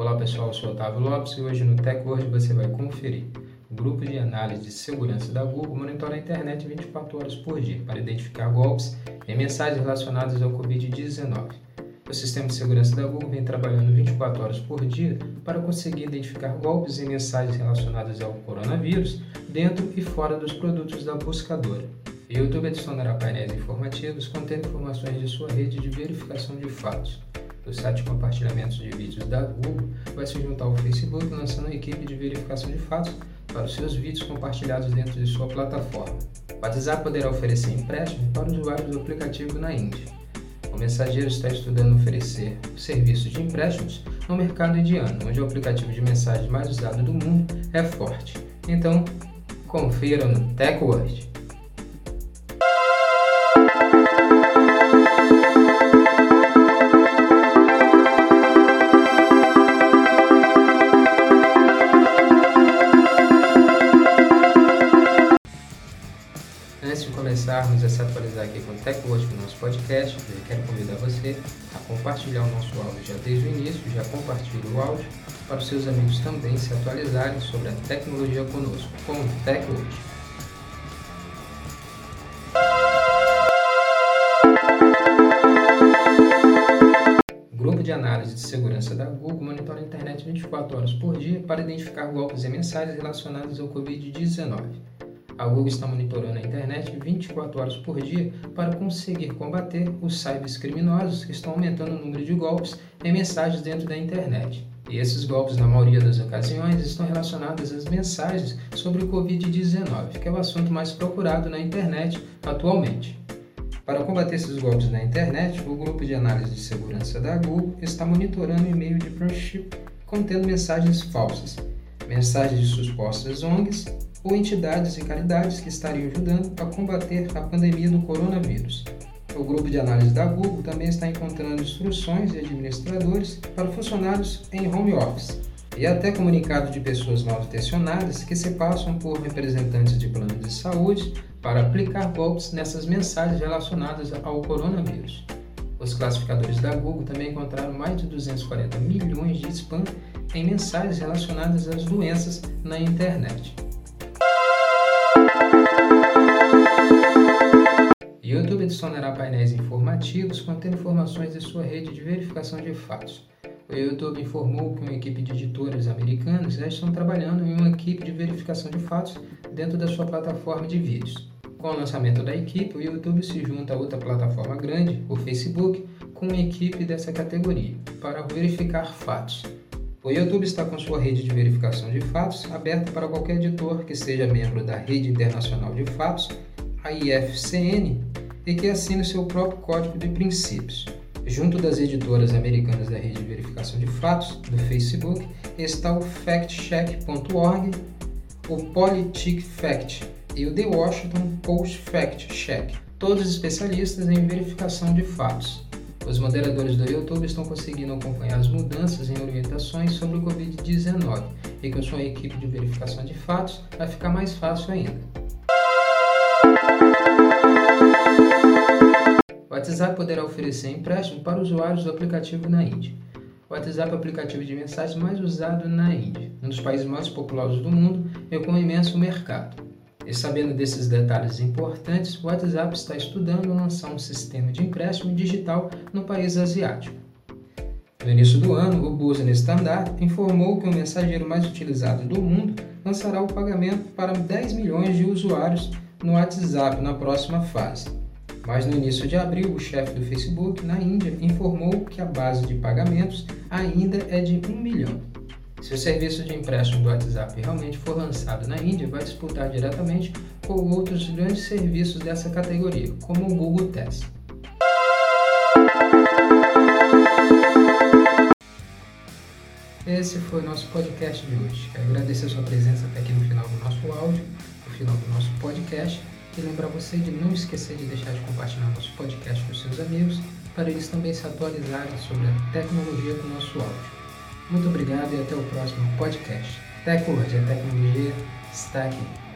Olá pessoal, eu sou Otávio Lopes e hoje no TechWord você vai conferir. O grupo de análise de segurança da Google monitora a internet 24 horas por dia para identificar golpes em mensagens relacionadas ao Covid-19. O sistema de segurança da Google vem trabalhando 24 horas por dia para conseguir identificar golpes em mensagens relacionadas ao coronavírus dentro e fora dos produtos da buscadora. O YouTube adicionará painéis informativos contendo informações de sua rede de verificação de fatos. O site de compartilhamentos de vídeos da Google vai se juntar ao Facebook lançando uma equipe de verificação de fatos para os seus vídeos compartilhados dentro de sua plataforma. O WhatsApp poderá oferecer empréstimo para usuários do aplicativo na Índia. O mensageiro está estudando oferecer serviços de empréstimos no mercado indiano, onde o aplicativo de mensagens mais usado do mundo é forte. Então, confira no TechWord. Antes de começarmos a se atualizar aqui com o TechWatch no nosso podcast, eu quero convidar você a compartilhar o nosso áudio já desde o início, já compartilhe o áudio para os seus amigos também se atualizarem sobre a tecnologia conosco, com o TechWatch. Grupo de análise de segurança da Google monitora a internet 24 horas por dia para identificar golpes e mensagens relacionados ao Covid-19. A Google está monitorando a internet 24 horas por dia para conseguir combater os cybercriminosos que estão aumentando o número de golpes em mensagens dentro da internet. E esses golpes, na maioria das ocasiões, estão relacionados às mensagens sobre o Covid-19, que é o assunto mais procurado na internet atualmente. Para combater esses golpes na internet, o grupo de análise de segurança da Google está monitorando o e-mail de friendship contendo mensagens falsas, mensagens de supostas ONGs ou entidades e caridades que estariam ajudando a combater a pandemia do coronavírus. O grupo de análise da Google também está encontrando instruções de administradores para funcionários em home office e até comunicados de pessoas mal intencionadas que se passam por representantes de planos de saúde para aplicar golpes nessas mensagens relacionadas ao coronavírus. Os classificadores da Google também encontraram mais de 240 milhões de spam em mensagens relacionadas às doenças na internet. YouTube adicionará painéis informativos contendo informações de sua rede de verificação de fatos. O YouTube informou que uma equipe de editores americanos já estão trabalhando em uma equipe de verificação de fatos dentro da sua plataforma de vídeos. Com o lançamento da equipe, o YouTube se junta a outra plataforma grande, o Facebook, com uma equipe dessa categoria, para verificar fatos. O YouTube está com sua rede de verificação de fatos aberta para qualquer editor que seja membro da Rede Internacional de Fatos, a IFCN, e que assine seu próprio código de princípios. Junto das editoras americanas da rede de verificação de fatos, do Facebook, está o factcheck.org, o PoliticFact e o The Washington Post Fact Check, todos especialistas em verificação de fatos. Os moderadores do YouTube estão conseguindo acompanhar as mudanças em orientações sobre o Covid-19 e com sua equipe de verificação de fatos vai ficar mais fácil ainda. O WhatsApp poderá oferecer empréstimo para usuários do aplicativo na Índia. O WhatsApp é o aplicativo de mensagens mais usado na Índia, um dos países mais populosos do mundo e com um imenso mercado. E sabendo desses detalhes importantes, o WhatsApp está estudando lançar um sistema de empréstimo digital no país asiático. No início do ano, o Business Standard informou que o mensageiro mais utilizado do mundo lançará o pagamento para 10 milhões de usuários no WhatsApp na próxima fase. Mas no início de abril, o chefe do Facebook na Índia informou que a base de pagamentos ainda é de 1 milhão. Se o serviço de empréstimo do WhatsApp realmente for lançado na Índia, vai disputar diretamente com outros grandes serviços dessa categoria, como o Google Test. Esse foi o nosso podcast de hoje. Quero agradecer a sua presença até aqui no final do nosso áudio, no final do nosso podcast, e lembrar você de não esquecer de deixar de compartilhar nosso podcast com seus amigos, para eles também se atualizarem sobre a tecnologia do nosso áudio. Muito obrigado e até o próximo podcast. Tecnologia, tecnologia está aqui.